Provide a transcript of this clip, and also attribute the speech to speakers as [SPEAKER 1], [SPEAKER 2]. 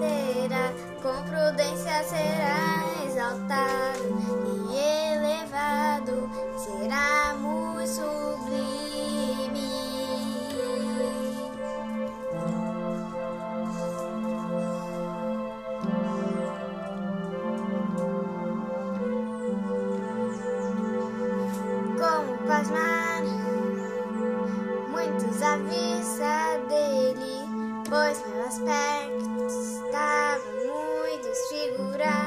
[SPEAKER 1] verdadeira, com prudência será exaltado e elevado, será muito sublime. Como pasmar muitos avisos aspecto estava muito desfigurado.